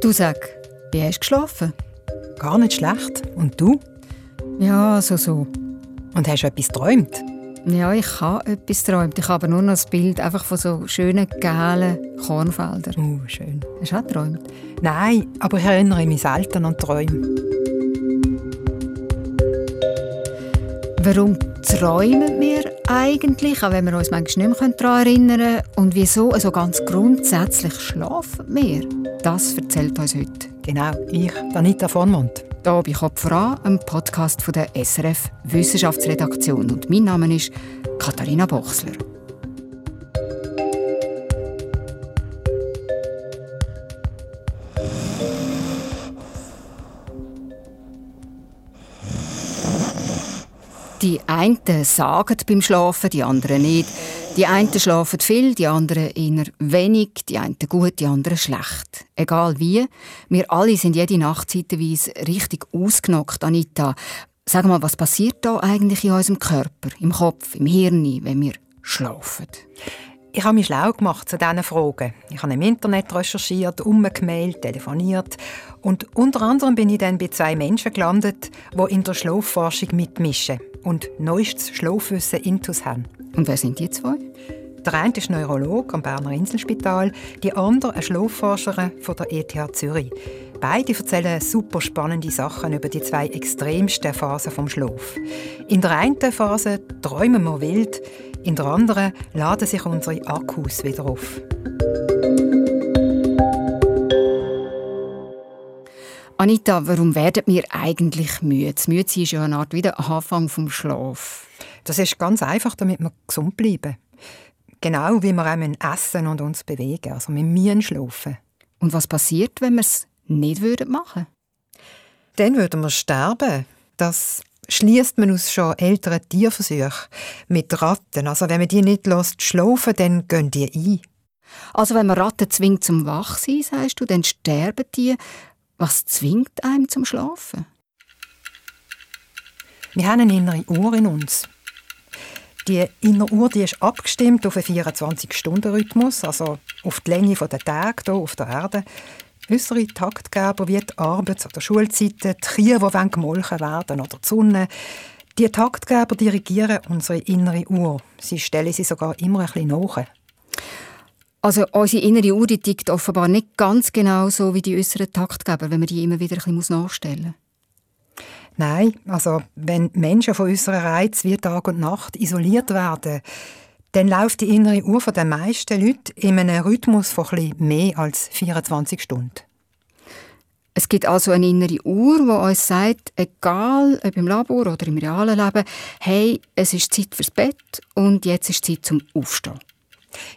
Du sag, wie hast du geschlafen? Gar nicht schlecht. Und du? Ja, so so. Und hast du etwas geträumt? Ja, ich habe etwas geträumt. Ich habe nur noch das Bild einfach von so schönen, gelben Kornfeldern. Oh, schön. Hast du auch geträumt? Nein, aber ich erinnere mich selten an Träume. Warum träumen wir eigentlich, auch wenn wir uns manchmal nicht mehr daran erinnern können? Und wieso, also ganz grundsätzlich, schlafen wir? Das erzählt uns heute. Genau, ich, Anita Vormund. Hier bei Kopf voran, einem Podcast von der SRF Wissenschaftsredaktion. Und mein Name ist Katharina Bochsler. Die einen sagen beim Schlafen, die anderen nicht. Die einen schlafen viel, die anderen eher wenig, die einen gut, die anderen schlecht. Egal wie, wir alle sind jede Nacht zeitweise richtig ausgenockt, Anita. Sag mal, was passiert da eigentlich in unserem Körper, im Kopf, im Hirn, wenn wir schlafen? Ich habe mich schlau gemacht zu diesen Fragen. Ich habe im Internet recherchiert, umgemailt, telefoniert und unter anderem bin ich dann bei zwei Menschen gelandet, die in der Schlafforschung mitmischen und neuestes Schlafwissen intus haben. Und wer sind die zwei? Der eine ist Neurolog am Berner Inselspital, die andere eine Schlafforscherin von der ETH Zürich. Beide erzählen super spannende Sachen über die zwei extremsten Phasen vom Schlaf. In der einen Phase träumen wir wild, in der anderen laden sich unsere Akkus wieder auf. Anita, warum werden wir eigentlich müde? Das Müde ist ja eine Art wie der Anfang vom Schlaf. Das ist ganz einfach, damit wir gesund bleiben. Genau wie wir auch essen und uns bewegen. Also wir müssen schlafen. Und was passiert, wenn wir es nicht machen würden? Dann würden wir sterben. Das schließt man aus schon älteren Tierversuchen mit Ratten. Also wenn man die nicht lässt schlafen, dann gehen die ein. Also wenn man Ratten zwingt zum Wachsein, sagst du, dann sterben die. Was zwingt einem zum Schlafen? Wir haben eine innere Uhr in uns. Die innere Uhr die ist abgestimmt auf einen 24-Stunden-Rhythmus, also auf die Länge der Tage hier auf der Erde. Unsere Taktgeber wie die Arbeits- oder Schulzeiten, die Kühe, die gemolken werden oder die Sonne, die Taktgeber dirigieren unsere innere Uhr. Sie stellen sie sogar immer ein bisschen nach. Also unsere innere Uhr die tickt offenbar nicht ganz genau so wie die äußeren Taktgeber, wenn man die immer wieder ein bisschen nachstellen muss. Nein, also wenn Menschen von unseren Reiz wie Tag und Nacht isoliert werden, dann läuft die innere Uhr von den meisten Leuten in einem Rhythmus von etwas mehr als 24 Stunden. Es gibt also eine innere Uhr, die uns sagt, egal ob im Labor oder im realen Leben, hey, es ist Zeit fürs Bett und jetzt ist Zeit zum Aufstehen.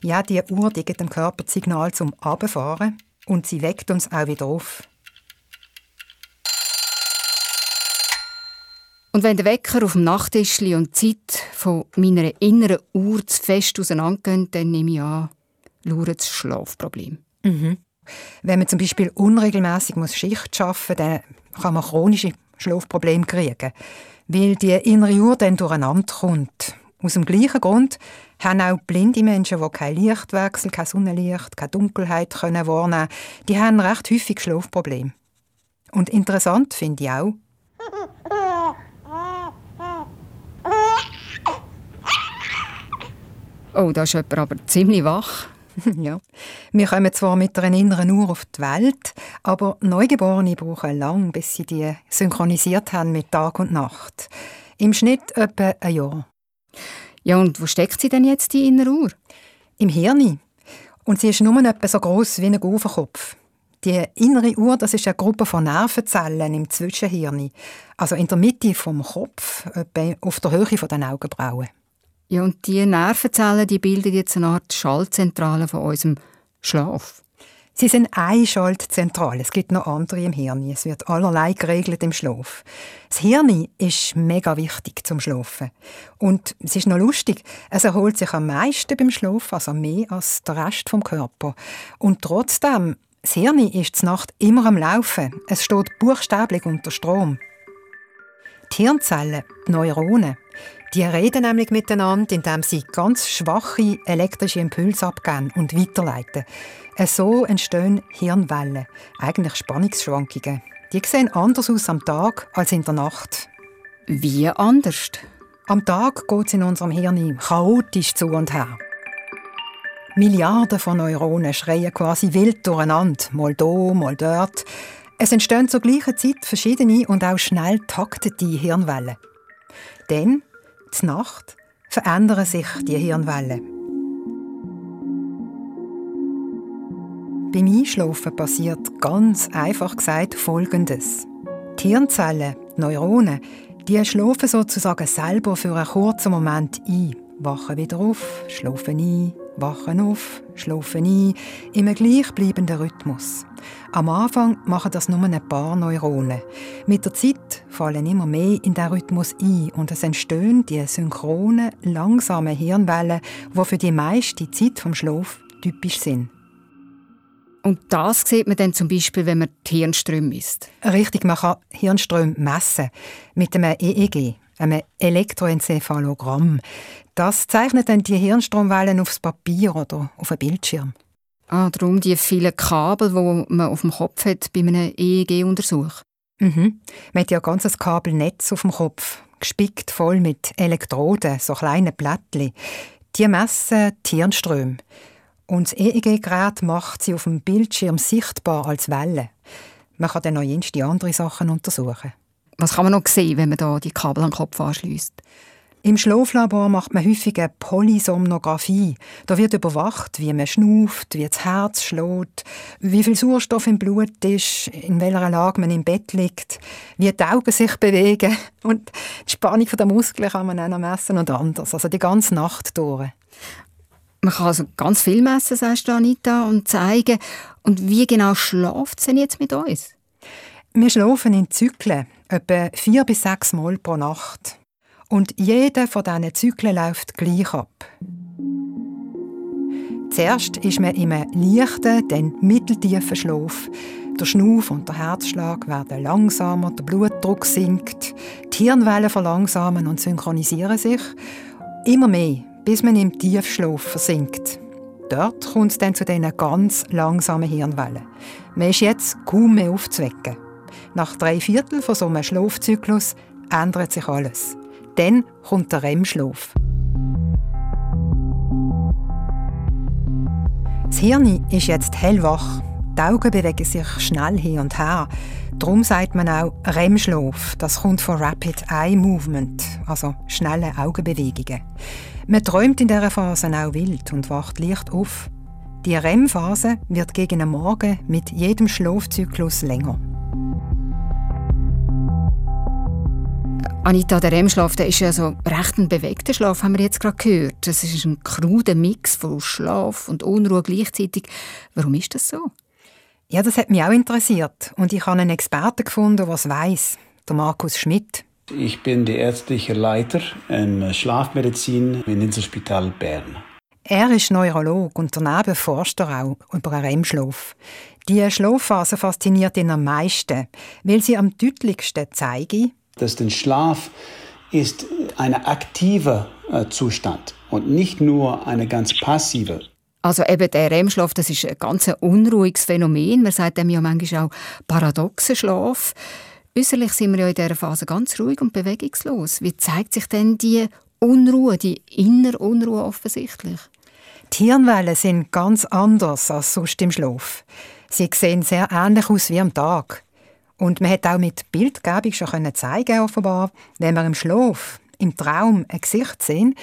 Ja, die Uhr die gibt dem Körper das Signal zum Abfahren und sie weckt uns auch wieder auf. Und wenn der Wecker auf dem Nachttisch und die Zeit von meiner inneren Uhr zu fest auseinandergehen, dann nehme ich an, lauert das Schlafproblem. Mhm. Wenn man zum Beispiel unregelmäßig muss Schicht arbeiten muss, dann kann man chronische Schlafprobleme kriegen, weil die innere Uhr dann durcheinander kommt. Aus dem gleichen Grund haben auch blinde Menschen, die kein Lichtwechsel, kein Sonnenlicht, keine Dunkelheit können wahrnehmen können, die haben recht häufig Schlafprobleme. Und interessant finde ich auch, Oh, da ist jemand aber ziemlich wach. ja. Wir kommen zwar mit einer inneren Uhr auf die Welt, aber Neugeborene brauchen lang, bis sie die synchronisiert haben mit Tag und Nacht. Im Schnitt etwa ein Jahr. Ja, und wo steckt sie denn jetzt, die innere Uhr? Im Hirn. Und sie ist nur etwa so groß wie ein Ofenkopf. Die innere Uhr, das ist eine Gruppe von Nervenzellen im Zwischenhirn, also in der Mitte vom Kopf, etwa auf der Höhe der Augenbrauen. Ja, und die Nervenzellen, die bilden jetzt eine Art Schaltzentrale von unserem Schlaf. Sie sind eine Schaltzentrale. Es gibt noch andere im Hirn. Es wird allerlei geregelt im Schlaf. Das Hirn ist mega wichtig zum Schlafen. Und es ist noch lustig. Es erholt sich am meisten beim Schlaf, also mehr als der Rest vom Körper. Und trotzdem, das Hirn ist die Nacht immer am Laufen. Es steht buchstäblich unter Strom. Die Hirnzellen, die Neuronen, Die reden nämlich miteinander, indem sie ganz schwache elektrische Impulse abgeben und weiterleiten. So entstehen Hirnwellen, eigentlich Spannungsschwankungen. Die sehen anders aus am Tag als in der Nacht. Wie anders? Am Tag geht es in unserem Hirn chaotisch zu und her. Milliarden von Neuronen schreien quasi wild durcheinander, mal da, mal dort. Es entstehen zur gleichen Zeit verschiedene und auch schnell taktete Hirnwellen. Dann, zur Nacht, verändern sich die Hirnwellen. Beim Einschlafen passiert ganz einfach gesagt Folgendes. Die Hirnzellen, die Neuronen, die schlafen sozusagen selber für einen kurzen Moment ein, wachen wieder auf, schlafen ein, wachen auf, schlafen ein, im gleichbleibenden Rhythmus. Am Anfang machen das nur ein paar Neuronen. Mit der Zeit fallen immer mehr in den Rhythmus ein und es entstehen die synchronen, langsamen Hirnwellen, die für die meiste Zeit vom Schlaf typisch sind. Und das sieht man dann zum Beispiel, wenn man die Hirnströme misst? Richtig, man kann Hirnströme messen mit einem EEG, einem Elektroenzephalogramm. Das zeichnet dann die Hirnstromwellen aufs Papier oder auf einen Bildschirm. Ah, darum die vielen Kabel, die man auf dem Kopf hat bei einem EEG-Untersuch. Mhm. Man hat ja ein ganzes Kabelnetz auf dem Kopf, gespickt voll mit Elektroden, so kleinen Plättchen. Die messen die Hirnströme. Und das EEG-Gerät macht sie auf dem Bildschirm sichtbar als Welle. Man kann dann noch jenste andere Sachen untersuchen. Was kann man noch sehen, wenn man da die Kabel den Kopf anschließt? Im Schlaflabor macht man häufig eine Polysomnographie. Da wird überwacht, wie man schnauft, wie das Herz schlägt, wie viel Sauerstoff im Blut ist, in welcher Lage man im Bett liegt, wie die Augen sich bewegen. Und die Spannung der Muskeln kann man auch noch messen und anders. Also die ganze Nacht durch. Man kann also ganz viel messen, sagst du, Anita, und zeigen. Und wie genau schläft es denn jetzt mit uns? Wir schlafen in Zyklen, etwa vier bis sechs Mal pro Nacht. Und jeder von diesen Zyklen läuft gleich ab. Zuerst ist man in einem leichten, dann mitteltiefen Schlaf. Der Schnauf und der Herzschlag werden langsamer, der Blutdruck sinkt, die Hirnwellen verlangsamen und synchronisieren sich. Immer mehr, bis man im Tiefschlaf versinkt. Dort kommt es dann zu diesen ganz langsamen Hirnwellen. Man ist jetzt kaum mehr aufzuwecken. Nach drei Viertel von so einem Schlafzyklus ändert sich alles. Dann kommt der REM-Schlaf. Das Hirn ist jetzt hellwach. Die Augen bewegen sich schnell hin und her. Darum sagt man auch REM-Schlaf. Das kommt von Rapid Eye Movement, also schnelle Augenbewegungen. Man träumt in dieser Phase auch wild und wacht leicht auf. Die REM-Phase wird gegen den Morgen mit jedem Schlafzyklus länger. Anita, der REM-Schlaf ist ja so recht ein bewegter Schlaf, haben wir jetzt gerade gehört. Das ist ein kruder Mix von Schlaf und Unruhe gleichzeitig. Warum ist das so? Ja, das hat mich auch interessiert. Und ich habe einen Experten gefunden, der es weiss. Der Markus Schmidt. Ich bin der ärztliche Leiter in Schlafmedizin im Inselspital Bern. Er ist Neurolog und daneben forscht er auch über einen REM-Schlaf. Die Schlafphase fasziniert ihn am meisten, weil sie am deutlichsten zeigt, dass der Schlaf ist ein aktiver äh, Zustand und nicht nur eine ganz passive. Also eben der REM-Schlaf, das ist ein ganz unruhiges Phänomen. Man sagt dem ja manchmal auch paradoxer Schlaf. Äußerlich sind wir ja in dieser Phase ganz ruhig und bewegungslos. Wie zeigt sich denn die Unruhe, die innere Unruhe offensichtlich? Die Hirnwellen sind ganz anders als sonst im Schlaf. Sie sehen sehr ähnlich aus wie am Tag. Und man hat auch mit Bildgebung schon zeigen offenbar, wenn wir im Schlaf, im Traum ein Gesicht sehen,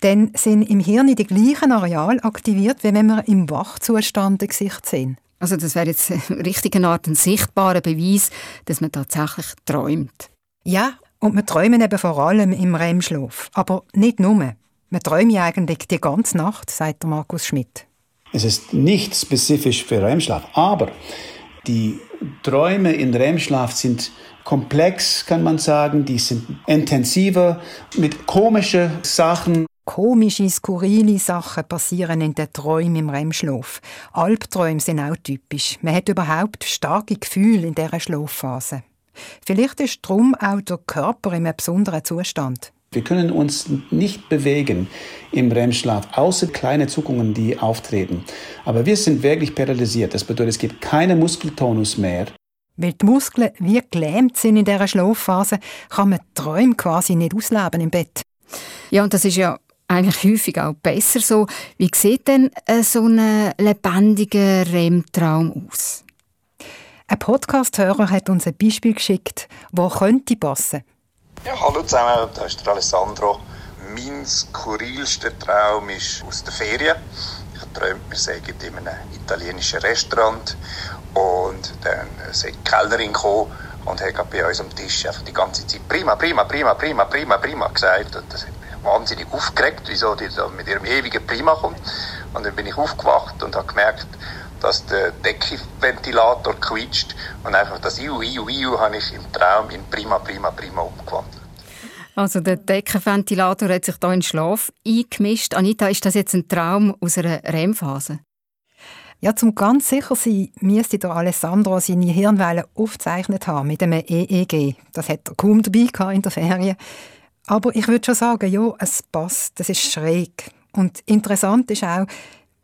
dann sind im Hirn die gleichen Areale aktiviert, wie wenn wir im Wachzustand ein Gesicht sehen. Also das wäre jetzt richtig eine Art ein sichtbarer Beweis, dass man tatsächlich träumt. Ja, und wir träumen eben vor allem im REM-Schlaf. Aber nicht nur. Wir träumen eigentlich die ganze Nacht, sagt Markus Schmidt. Es ist nicht spezifisch für REM-Schlaf, aber die Träume in REM-Schlaf sind komplex, kann man sagen. Die sind intensiver mit komischen Sachen. Komische, skurrile Sachen passieren in den Träumen im REM-Schlaf. Albträume sind auch typisch. Man hat überhaupt starke Gefühle in dieser Schlafphase. Vielleicht ist darum auch der Körper in einem besonderen Zustand. Wir können uns nicht bewegen im REM-Schlaf, außer kleine Zuckungen, die auftreten. Aber wir sind wirklich paralysiert. Das bedeutet, es gibt keinen Muskeltonus mehr. Weil die Muskeln wie gelähmt sind in dieser Schlafphase, kann man die Träume quasi nicht ausleben im Bett. Ja, und das ist ja eigentlich häufig auch besser so. Wie sieht denn äh, so ein lebendiger REM-Traum aus? Ein Podcast-Hörer hat uns ein Beispiel geschickt, wo könnte passen könnte. Ja, hallo zusammen, da ist der Alessandro. Mein skurrilster Traum ist aus der Ferien. Ich träume, wir seien in einem italienischen Restaurant und dann sei die Kellnerin gekommen und hat bei uns am Tisch einfach die ganze Zeit prima, prima, prima, prima, prima, prima gesagt. Und das hat mich wahnsinnig aufgeregt, wieso die da mit ihrem ewigen Prima kommt. Und dann bin ich aufgewacht und habe gemerkt, dass der Deckenventilator quietscht und einfach das Iu, Iu, Iu habe ich im Traum in Prima, Prima, Prima umgewandelt. Also der Deckenventilator hat sich da in den Schlaf eingemischt. Anita, ist das jetzt ein Traum aus einer REM-Phase? Ja, zum ganz sicher sein, müsste der Alessandro seine Hirnwellen aufgezeichnet haben mit einem EEG. Das hat er kaum dabei in der Ferien. Aber ich würde schon sagen, ja, es passt, das ist schräg. Und interessant ist auch,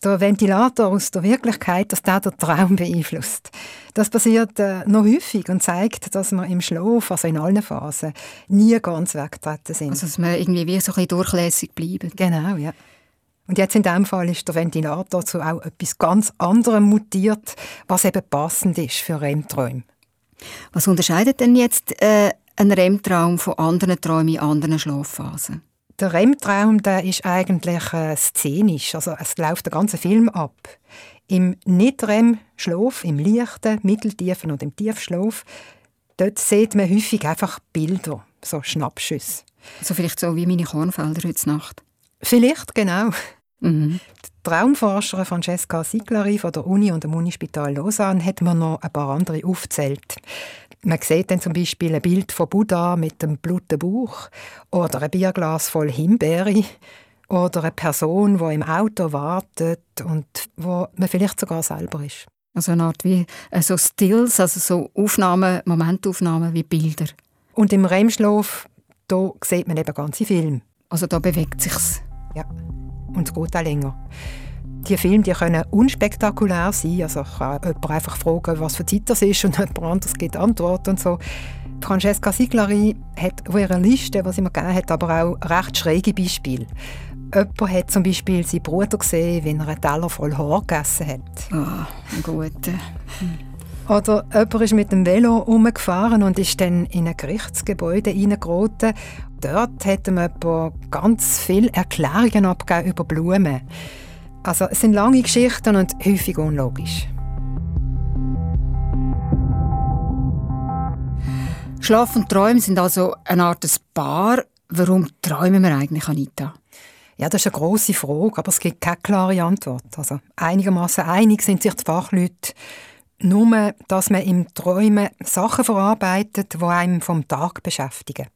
der Ventilator aus der Wirklichkeit, dass der den Traum beeinflusst. Das passiert äh, noch häufig und zeigt, dass wir im Schlaf, also in allen Phasen, nie ganz weggetreten sind. Also dass wir irgendwie wie so ein bisschen durchlässig bleiben. Genau, ja. Und jetzt in diesem Fall ist der Ventilator zu auch etwas ganz anderem mutiert, was eben passend ist für REM-Träume. Was unterscheidet denn jetzt äh, ein REM-Traum von anderen Träumen in anderen Schlafphasen? Der REM-Traum der ist eigentlich äh, szenisch, also es läuft der ganze Film ab. Im Nicht-REM-Schlaf, im leichten, mitteltiefen und im Tiefschlaf, dort sieht man häufig einfach Bilder, so Schnappschüsse. Also vielleicht so wie meine Kornfelder heute Nacht? Vielleicht, genau. Mhm. Die Traumforscherin Francesca Siglari von der Uni und dem Unispital Lausanne hat mir noch ein paar andere aufgezählt. Man sieht dann zum Beispiel ein Bild von Buddha mit dem blutigen Bauch oder ein Bierglas voll Himbeere oder eine Person, die im Auto wartet und wo man vielleicht sogar selber ist. Also eine Art wie äh, so Stills, also so Aufnahmen, Momentaufnahmen wie Bilder. Und im REM-Schlaf, da sieht man eben ganze Filme. Also da bewegt sich's. Ja, und es geht auch länger. Die Filme die können unspektakulär sein. Also kann jemand einfach fragen, was für Zeit das ist und jemand anderes gibt Antwort und so. Francesca Siglari hat auf ihrer Liste, die sie mir gegeben hat, aber auch recht schräge Beispiele. Jemand hat zum Beispiel seinen Bruder gesehen, wenn er einen Teller voll Haar gegessen hat. Ah, oh, gut. Oder jemand ist mit dem Velo umgefahren und ist dann in ein Gerichtsgebäude hineingeraten. Dort hat ihm jemand ganz viele Erklärungen abgegeben über Blumen. Also es sind lange Geschichten und häufig unlogisch. Schlaf und Träume sind also eine Art Paar. Warum träumen wir eigentlich, Anita? Ja, das ist eine grosse Frage, aber es gibt keine klare Antwort. Also einigermaßen einig sind sich die Fachleute nur, dass man im Träumen Sachen verarbeitet, die einem vom Tag beschäftigen.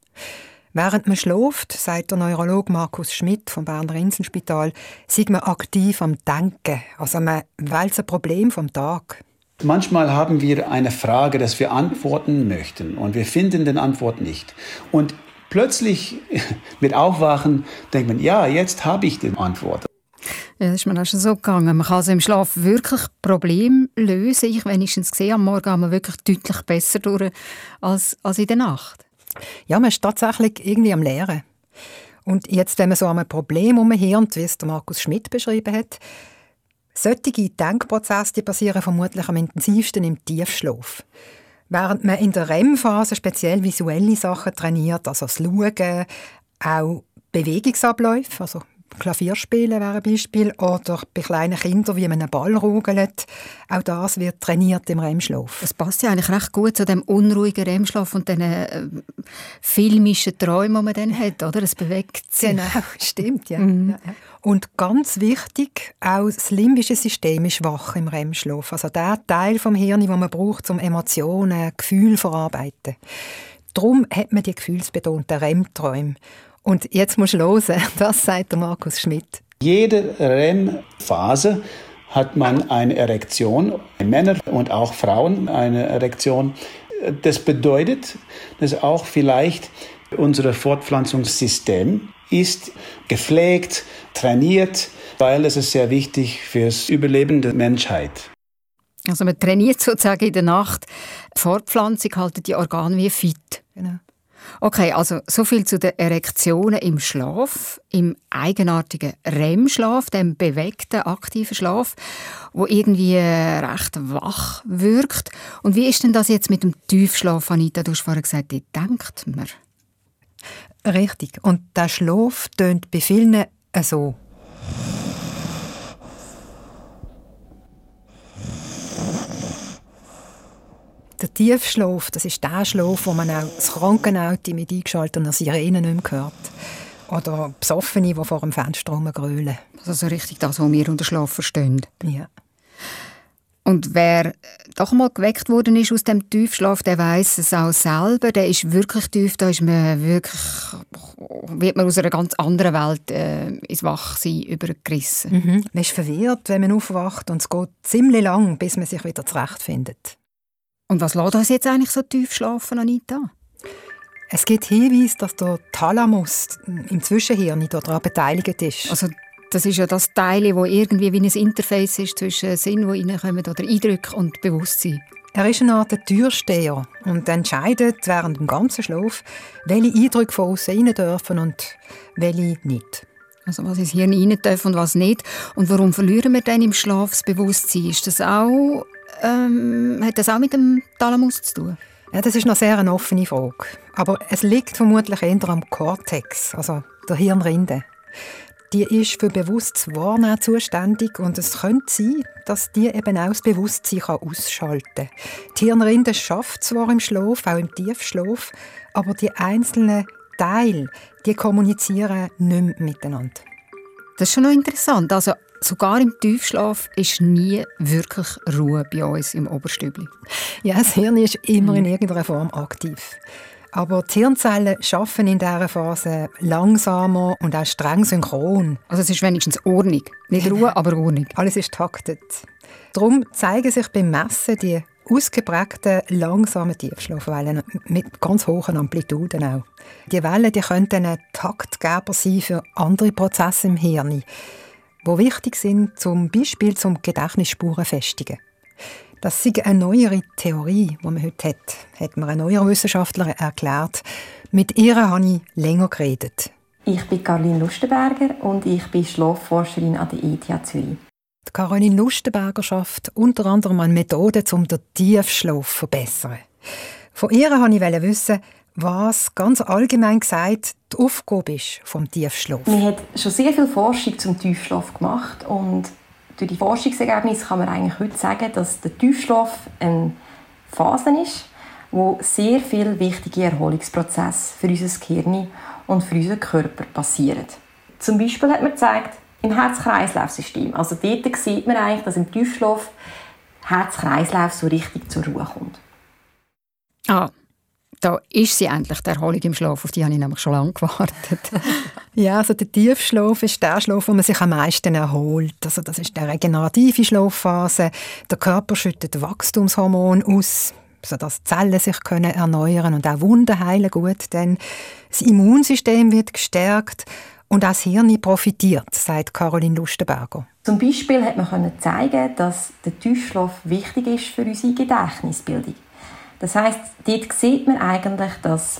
Während man schläft, sagt der Neurologe Markus Schmidt vom Berner Inselspital, sieht man aktiv am Denken. Also man wälzt ein Problem vom Tag. Manchmal haben wir eine Frage, dass wir antworten möchten und wir finden den Antwort nicht. Und plötzlich mit Aufwachen denkt man, ja, jetzt habe ich die Antwort. Ja, das ist mir auch schon so gegangen. Man kann also im Schlaf wirklich Probleme lösen. Ich wenigstens gesehen, am Morgen haben wir wirklich deutlich besser durch als, als in der Nacht. Ja, man ist tatsächlich irgendwie am Lehren. Und jetzt, wenn man so an einem Problem umhirnt, wie es der Markus Schmidt beschrieben hat, solche Denkprozesse die passieren vermutlich am intensivsten im Tiefschlaf. Während man in der REM-Phase speziell visuelle Sachen trainiert, also das Schauen, auch Bewegungsabläufe, also Klavierspielen wäre ein Beispiel. Oder bei kleinen Kindern, wie man einen Ball rugelt. Auch das wird trainiert im REM-Schlaf. Das passt ja eigentlich recht gut zu dem unruhigen REM-Schlaf und den äh, filmischen Träumen, die man dann hat, oder? Es bewegt sich. Genau, stimmt, ja. Mhm. ja. Und ganz wichtig, auch das limbische System ist wach im REM-Schlaf. Also der Teil vom Hirn, den man braucht, um Emotionen, Gefühle zu verarbeiten. Darum hat man die gefühlsbetonten REM-Träume. Und jetzt musst du hören, das sagt der Markus Schmidt. Jede REM-Phase hat man eine Erektion, Männer und auch Frauen eine Erektion. Das bedeutet, dass auch vielleicht Unser Fortpflanzungssystem ist gepflegt, trainiert, weil es ist sehr wichtig fürs Überleben der Menschheit. Also man trainiert sozusagen in der Nacht. Die Fortpflanzung halten die Organe wie fit. Genau. Okay, also so viel zu den Erektionen im Schlaf, im eigenartigen REM-Schlaf, dem bewegten, aktiven Schlaf, wo irgendwie recht wach wirkt. Und wie ist denn das jetzt mit dem Tiefschlaf, Anita? Du hast vorhin gesagt, die denkt man. Richtig. Und der Schlaf tönt bei vielen so. Der Tiefschlaf, das ist der Schlaf, wo man auch das Krankenauto mit eingeschalteter Sirene nicht mehr hört. Oder Besoffene, die vor dem Fenster rumgrölen. Also so richtig das, was wir unter Schlaf verstehen. Ja. Und wer doch mal geweckt worden ist aus dem Tiefschlaf, der weiß es auch selber. Der ist wirklich tief. Da ist man wirklich, wird man aus einer ganz anderen Welt äh, ins Wachsein übergerissen. Mhm. Man ist verwirrt, wenn man aufwacht und es geht ziemlich lang, bis man sich wieder zurechtfindet. Und was lässt uns jetzt eigentlich so tief schlafen, Anita? Es gibt Hinweise, dass der Thalamus im Zwischenhirn daran beteiligt ist. Also das ist ja das Teil, wo irgendwie wie ein Interface ist zwischen Sinn, wo reinkommen, oder Eindrücke und Bewusstsein. Er ist eine Art Türsteher und entscheidet während dem ganzen Schlaf, welche Eindrücke von außen rein dürfen und welche nicht. Also was ins Hirn rein darf und was nicht. Und warum verlieren wir dann im Schlaf das Bewusstsein? Ist das auch ähm, hat das auch mit dem Thalamus zu tun? Ja, das ist noch sehr eine offene Frage. Aber es liegt vermutlich eher am Cortex, also der Hirnrinde. Die ist für bewusstes Wahrnehmen zuständig und es könnte sein, dass die eben auch das Bewusstsein ausschalten kann. Die Hirnrinde schafft zwar im Schlaf, auch im Tiefschlaf, aber die einzelnen Teile, die kommunizieren nicht mehr miteinander. Das ist schon noch interessant. Also Sogar im Tiefschlaf ist nie wirklich Ruhe bei uns im Oberstübli. Ja, das Hirn ist immer in irgendeiner Form aktiv. Aber die Hirnzellen arbeiten in dieser Phase langsamer und auch streng synchron. Also es ist wenigstens Ordnung. Nicht Ruhe, aber Ordnung. Alles ist taktet. Darum zeigen sich beim Messen die ausgeprägten, langsamen Tiefschlafwellen mit ganz hohen Amplituden auch. Die Wellen die könnten ein Taktgeber sein für andere Prozesse im Hirn die wichtig sind, zum Beispiel zum Gedächtnisspuren festigen. Das ist eine neuere Theorie, die man heute hat, hat mir ein neuer Wissenschaftler erklärt. Mit ihr habe ich länger geredet. Ich bin Caroline Lustenberger und ich bin Schlafforscherin an der ETH Zürich. Caroline Lustenberger schafft unter anderem eine Methode, um den Tiefschlaf zu verbessern. Von ihr wollte ich wissen, was ganz allgemein gesagt die Aufgabe ist vom Tiefschlaf. Man hat schon sehr viel Forschung zum Tiefschlaf gemacht und durch die Forschungsergebnisse kann man eigentlich heute sagen, dass der Tiefschlaf eine Phase ist, wo sehr viele wichtige Erholungsprozesse für unser Gehirn und für unseren Körper passieren. Zum Beispiel hat man gezeigt, im Herz-Kreislauf-System. Also dort sieht man eigentlich, dass im Tiefschlaf Herz-Kreislauf so richtig zur Ruhe kommt. Ah, da ist sie endlich, die Erholung im Schlaf. Auf die habe ich nämlich schon lange gewartet. ja, also der Tiefschlaf ist der Schlaf, wo man sich am meisten erholt. Also das ist die regenerative Schlafphase. Der Körper schüttet Wachstumshormone aus, sodass Zellen sich können erneuern und auch Wunden heilen gut. Denn das Immunsystem wird gestärkt und auch das Hirn profitiert, sagt Caroline Lustenberger. Zum Beispiel hat man zeigen, dass der Tiefschlaf wichtig ist für unsere Gedächtnisbildung. Das heißt, dort sieht man eigentlich, dass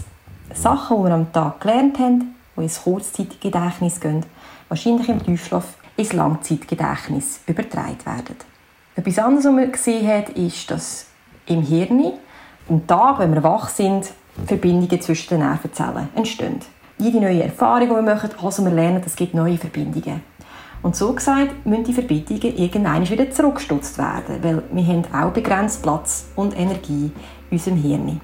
Sachen, die wir am Tag gelernt haben, die ins Kurzzeitgedächtnis gehen, wahrscheinlich im Tiefschlaf ins Langzeitgedächtnis übertragen werden. Etwas anderes, was man gesehen hat, ist, dass im Hirn, am Tag, wenn wir wach sind, Verbindungen zwischen den Nervenzellen entstehen. Jede neue Erfahrung, die wir machen, also wir lernen, es gibt neue Verbindungen. Und so gesagt, müssen die Verbindungen irgendwann wieder zurückgestutzt werden, weil wir haben auch begrenzt Platz und Energie in unserem Hirn.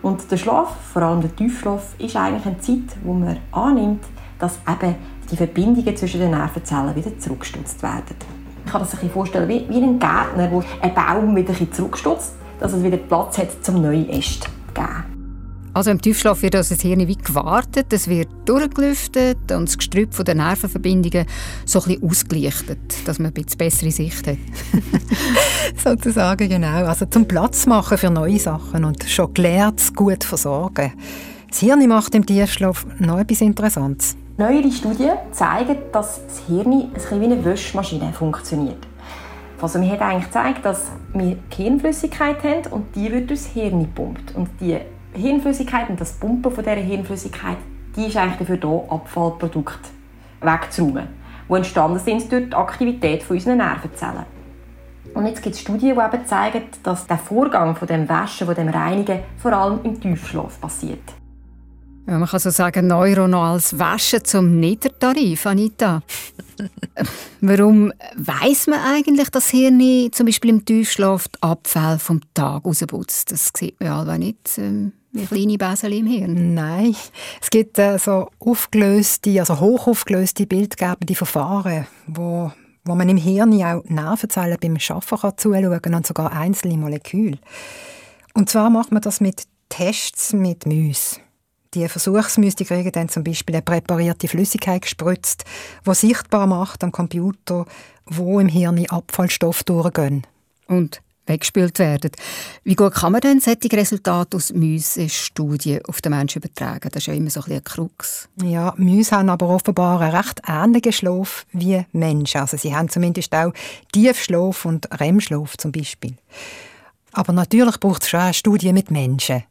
Und der Schlaf, vor allem der Tiefschlaf, ist eigentlich eine Zeit, wo man annimmt, dass eben die Verbindungen zwischen den Nervenzellen wieder zurückgestutzt werden. Ich kann das sich vorstellen wie, wie ein Gärtner, der einen Baum wieder zurückstutzt, dass es wieder Platz hat, zum neue Äste geben. Also im Tiefschlaf wird also das Hirn wie gewartet, es wird durchgelüftet und das Gestrüpp von den Nervenverbindungen so ein bisschen ausgelichtet, dass man ein bisschen bessere Sicht hat. Sozusagen, genau. Also zum Platz machen für neue Sachen und schon gelernt gut versorgen. Das Hirn macht im Tiefschlaf noch etwas Interessantes. Neuere Studien zeigen, dass das Hirn ein bisschen wie eine Wäschmaschine funktioniert. Also man hat eigentlich gezeigt, dass wir Hirnflüssigkeit haben und die wird durchs Hirn gepumpt. Und die Hirnflüssigkeit und das Pumpen von dieser Hirnflüssigkeit, die ist eigentlich dafür da, Abfallprodukte wegzuräumen, die entstanden sind durch die Aktivität unserer Nervenzellen. Und jetzt gibt es Studien, die eben zeigen, dass der Vorgang von dem Waschen, von dem Reinigen vor allem im Tiefschlaf passiert. Ja, man kann so sagen, neuronales Waschen zum Niedertarif, Anita. Warum weiß man eigentlich, dass das Hirn zum Beispiel im Tiefschlaf die Abfälle vom Tag rausputzt? Das sieht man ja nicht ähm, wie kleine Bäsel im Hirn. Nein, es gibt äh, so aufgelöste, also hoch aufgelöste bildgebende Verfahren, wo, wo man im Hirn auch Nervenzellen beim Arbeiten kann zuschauen kann und sogar einzelne Moleküle. Und zwar macht man das mit Tests mit Mäusen. Die Versuchsmüsse kriegen dann zum Beispiel eine präparierte Flüssigkeit gespritzt, die sichtbar macht am Computer, wo im Hirn Abfallstoffe durchgehen. Und weggespült werden. Wie gut kann man denn solche Resultate aus Mäuse-Studien auf den Menschen übertragen? Das ist ja immer so ein, ein Krux. Ja, Mäuse haben aber offenbar einen recht ähnlichen Schlaf wie Menschen. Also sie haben zumindest auch Tiefschlaf und REM-Schlaf zum Beispiel. Aber natürlich braucht es schon eine Studie mit Menschen.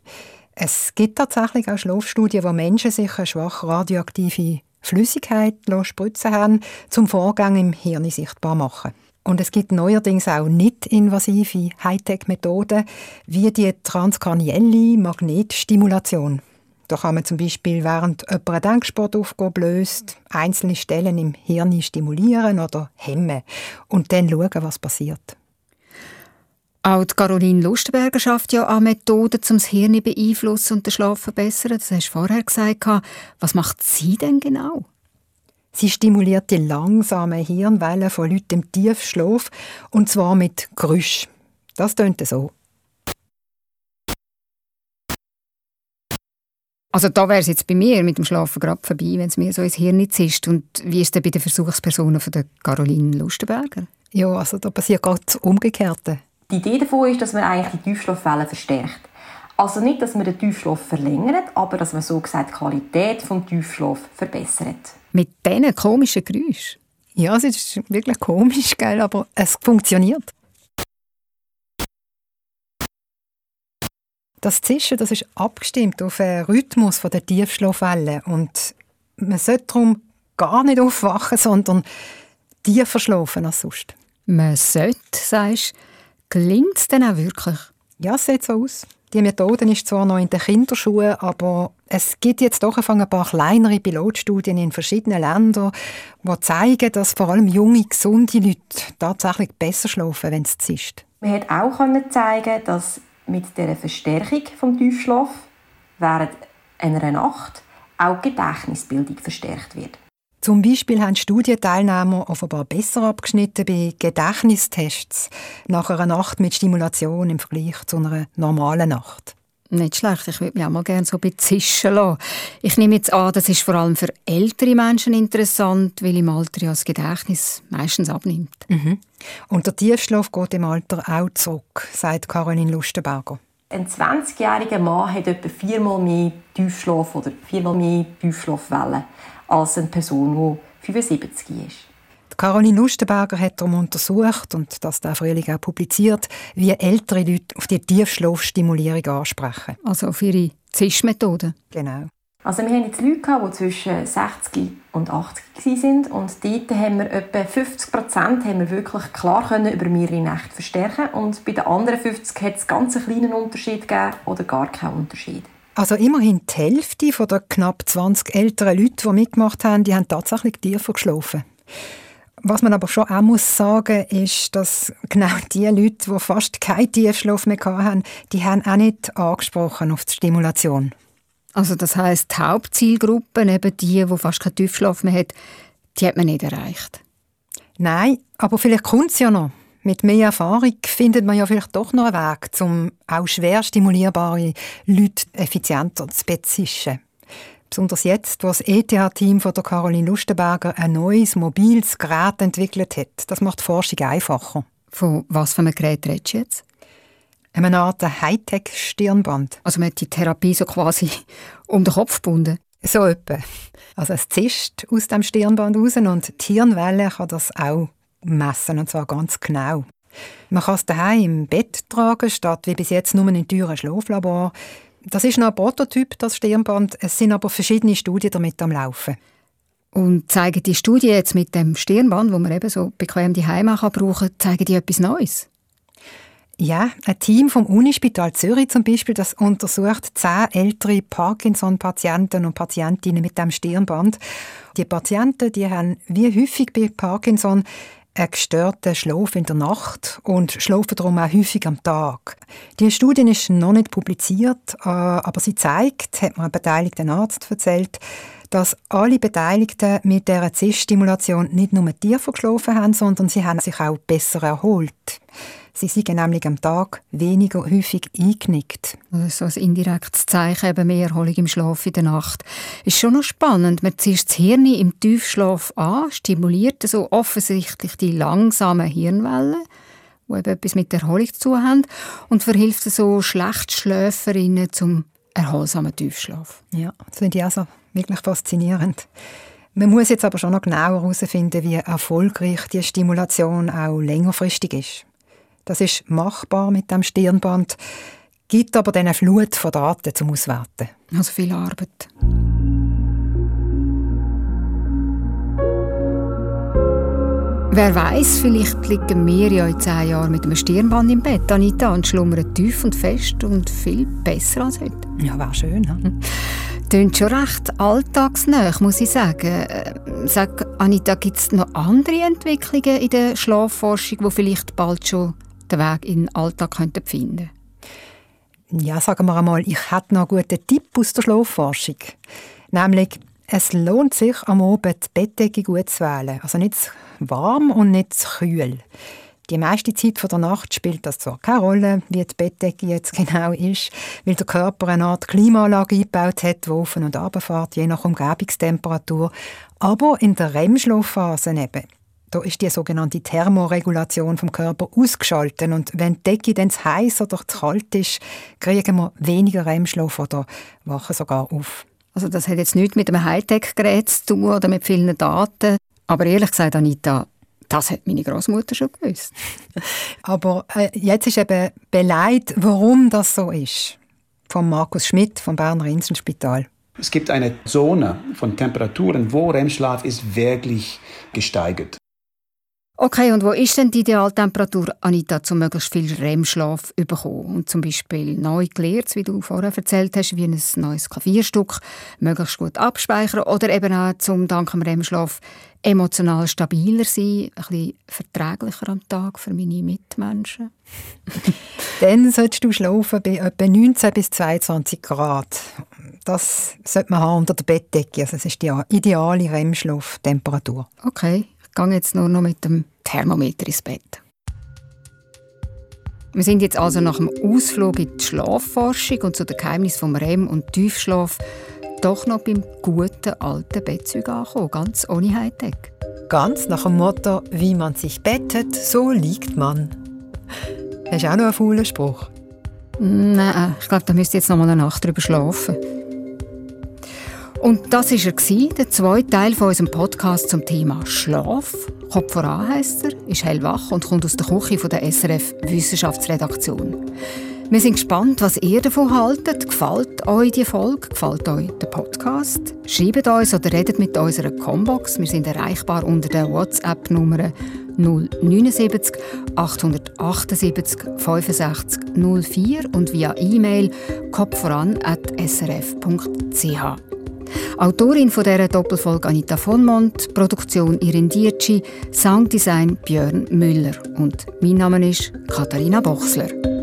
Es gibt tatsächlich auch Schlafstudien, wo Menschen sich eine schwach radioaktive Flüssigkeit spritzen haben, zum Vorgang im Hirn sichtbar machen. Und es gibt neuerdings auch nicht-invasive Hightech-Methoden, wie die transkranielle Magnetstimulation. Da kann man zum Beispiel während jemand eine Denksportaufgabe löst, einzelne Stellen im Hirn stimulieren oder hemmen und dann schauen, was passiert. Auch die Caroline Lustenberger schafft ja an Methoden, um das Hirn beeinflussen und den Schlaf verbessern. Das hast du vorher gesagt. Was macht sie denn genau? Sie stimuliert die langsamen Hirnwellen von Leuten im Tiefschlaf und zwar mit Geräusch. Das tönt so. Also da wäre es jetzt bei mir mit dem Schlafen gerade vorbei, wenn es mir so ins Hirn zischt. Und wie ist es bei den Versuchspersonen von der Caroline Lustenberger? Ja, also da passiert gerade das Umgekehrte. Die Idee davon ist, dass man eigentlich die Tiefschlafwellen verstärkt. Also nicht, dass man den Tiefschlaf verlängert, aber dass man so gesagt die Qualität des Tiefschlafs verbessert. Mit diesen komischen Geräuschen? Ja, es ist wirklich komisch, gell, aber es funktioniert. Das Zischen das ist abgestimmt auf den Rhythmus der Tiefschlafwellen und man sollte darum gar nicht aufwachen, sondern tiefer schlafen als sonst. Man sollte, sagst du, Klingt es denn auch wirklich? Ja, es sieht so aus. Die Methode ist zwar noch in den Kinderschuhen, aber es gibt jetzt doch ein paar kleinere Pilotstudien in verschiedenen Ländern, die zeigen, dass vor allem junge, gesunde Leute tatsächlich besser schlafen, wenn es zischt. Man hat auch zeigen, dass mit der Verstärkung des Tiefschlaf während einer Nacht auch die Gedächtnisbildung verstärkt wird. Zum Beispiel haben Studienteilnehmer offenbar besser abgeschnitten bei Gedächtnistests nach einer Nacht mit Stimulation im Vergleich zu einer normalen Nacht. Nicht schlecht, ich würde mich auch mal gerne so ein bisschen zischen lassen. Ich nehme jetzt an, das ist vor allem für ältere Menschen interessant, weil im Alter ja das Gedächtnis meistens abnimmt. Mhm. Und der Tiefschlaf geht im Alter auch zurück, sagt Caroline Lustenberger. Ein 20-jähriger Mann hat etwa viermal mehr Tiefschlaf oder viermal mehr Tiefschlafwellen als eine Person, die 75 ist. Caroline Lustenberger hat darum untersucht und das der Frühling auch publiziert, wie ältere Leute auf die Tiefschlafstimulierung ansprechen. Also auf ihre Zischmethode. Genau. Also wir haben jetzt Leute, die zwischen 60 und 80 waren und dort haben wir etwa 50 Prozent haben wir wirklich klar können über mehrere Nächte verstärken und bei den anderen 50 hat es ganz einen kleinen Unterschied gegeben oder gar keinen Unterschied. Also immerhin die Hälfte der knapp 20 älteren Leute, die mitgemacht haben, die haben tatsächlich tiefer geschlafen. Was man aber schon auch muss sagen, ist, dass genau die Leute, die fast keinen Tiefschlaf mehr hatten, die haben auch nicht angesprochen auf die Stimulation. Also das heißt, die Hauptzielgruppe, eben die, die fast keinen Tiefschlaf mehr hat, die hat man nicht erreicht. Nein, aber vielleicht kommt es ja noch. Mit mehr Erfahrung findet man ja vielleicht doch noch einen Weg, um auch schwer stimulierbare Leute effizienter zu bezischen. Besonders jetzt, wo das ETH-Team von der Caroline Lustenberger ein neues mobiles Gerät entwickelt hat. Das macht die Forschung einfacher. Von was für einem Gerät redest du jetzt? Eine Art Hightech-Stirnband. Also man hat die Therapie so quasi um den Kopf gebunden? So etwa. Also es zischt aus dem Stirnband raus und die Hirnwelle kann das auch messen, und zwar ganz genau. Man kann es daheim im Bett tragen, statt wie bis jetzt nur in teuren Schlaflabor. Das ist noch ein Prototyp, das Stirnband. Es sind aber verschiedene Studien damit am Laufen. Und zeigen die Studien jetzt mit dem Stirnband, wo man eben so bequem die Heime brauchen zeigen die etwas Neues? Ja, ein Team vom Unispital Zürich zum Beispiel, das untersucht zehn ältere Parkinson-Patienten und Patientinnen mit dem Stirnband. Die Patienten, die haben wie häufig bei Parkinson einen gestörten Schlaf in der Nacht und schlafen darum auch häufig am Tag. Die Studie ist noch nicht publiziert, äh, aber sie zeigt, hat mir ein beteiligter Arzt erzählt, dass alle Beteiligten mit dieser CIS-Stimulation nicht nur tiefer geschlafen haben, sondern sie haben sich auch besser erholt. Sie sind nämlich am Tag weniger häufig eingenickt. Das ist so ein indirektes Zeichen, eben mehr Erholung im Schlaf in der Nacht. Ist schon noch spannend. Man zieht das Hirn im Tiefschlaf an, stimuliert so offensichtlich die langsamen Hirnwellen, die eben etwas mit der Erholung zu tun haben, und verhilft so Schlechtschläferinnen zum erholsamen Tiefschlaf. Ja, das finde ich also wirklich faszinierend. Man muss jetzt aber schon noch genauer herausfinden, wie erfolgreich die Stimulation auch längerfristig ist. Das ist machbar mit dem Stirnband, gibt aber dann eine Flut von Daten zum Auswerten. Also viel Arbeit. Wer weiß, vielleicht liegen wir ja in zehn Jahren mit einem Stirnband im Bett, Anita, und schlummern tief und fest und viel besser als heute. Ja, wäre schön. Hm? Klingt schon recht alltagsnah, muss ich sagen. Äh, sag, Anita, gibt es noch andere Entwicklungen in der Schlafforschung, die vielleicht bald schon den Weg in den Alltag finden könnten? Ja, sagen wir einmal, ich hätte noch einen guten Tipp aus der Schlafforschung. Nämlich, es lohnt sich, am Abend die Bettdecke gut zu wählen. Also nicht warm und nicht kühl. Die meiste Zeit der Nacht spielt das zwar keine Rolle, wie die Bettdecke jetzt genau ist, weil der Körper eine Art Klimaanlage eingebaut hat, die auf und runterfährt, je nach Umgebungstemperatur. Aber in der REM-Schlafphase eben, da ist die sogenannte Thermoregulation vom Körper ausgeschaltet. Und wenn die Decke dann zu heiß oder zu kalt ist, kriegen wir weniger REM-Schlaf oder wachen sogar auf. Also das hat jetzt nichts mit einem Hightech-Gerät zu tun oder mit vielen Daten. Aber ehrlich gesagt, Anita, das hat meine Großmutter schon gewusst. Aber äh, jetzt ist eben beleidigt, warum das so ist. Von Markus Schmidt vom Berner Inselspital. Es gibt eine Zone von Temperaturen, wo REM-Schlaf ist wirklich gesteigert. Okay, und wo ist denn die Idealtemperatur, Anita, um möglichst viel REM-Schlaf zu bekommen? Und zum Beispiel neu gelernt, wie du vorher erzählt hast, wie ein neues Klavierstück möglichst gut abspeichern oder eben auch zum dank dem REM-Schlaf emotional stabiler sein, ein bisschen verträglicher am Tag für meine Mitmenschen? Dann solltest du schlafen bei etwa 19 bis 22 Grad. Das sollte man haben unter der Bettdecke. Also das ist die ideale REM-Schlaftemperatur. Okay, gehe jetzt nur noch mit dem Thermometer ins Bett. Wir sind jetzt also nach dem Ausflug in die Schlafforschung und zu den Geheimnissen vom REM und Tiefschlaf doch noch beim guten alten Bettzeug angekommen, ganz ohne Hightech. Ganz nach dem Motto, wie man sich bettet, so liegt man. Hast du auch noch einen faulen Spruch? Nein, ich glaube, da müsst ihr jetzt noch mal eine Nacht drüber schlafen. Und das war er, der zweite Teil von unserem Podcast zum Thema Schlaf. Kopf voran heisst er, ist hellwach und kommt aus der Küche von der SRF Wissenschaftsredaktion. Wir sind gespannt, was ihr davon haltet. Gefällt euch die Folge? Gefällt euch der Podcast? Schreibt uns oder redet mit unserer Combox. Wir sind erreichbar unter der WhatsApp-Nummer 079 878 65 04 und via E-Mail kopfvoran.srf.ch. Autorin von dieser Doppelfolge Anita von Mont, Produktion Irin Dietschi, Sounddesign Björn Müller und mein Name ist Katharina Bochsler.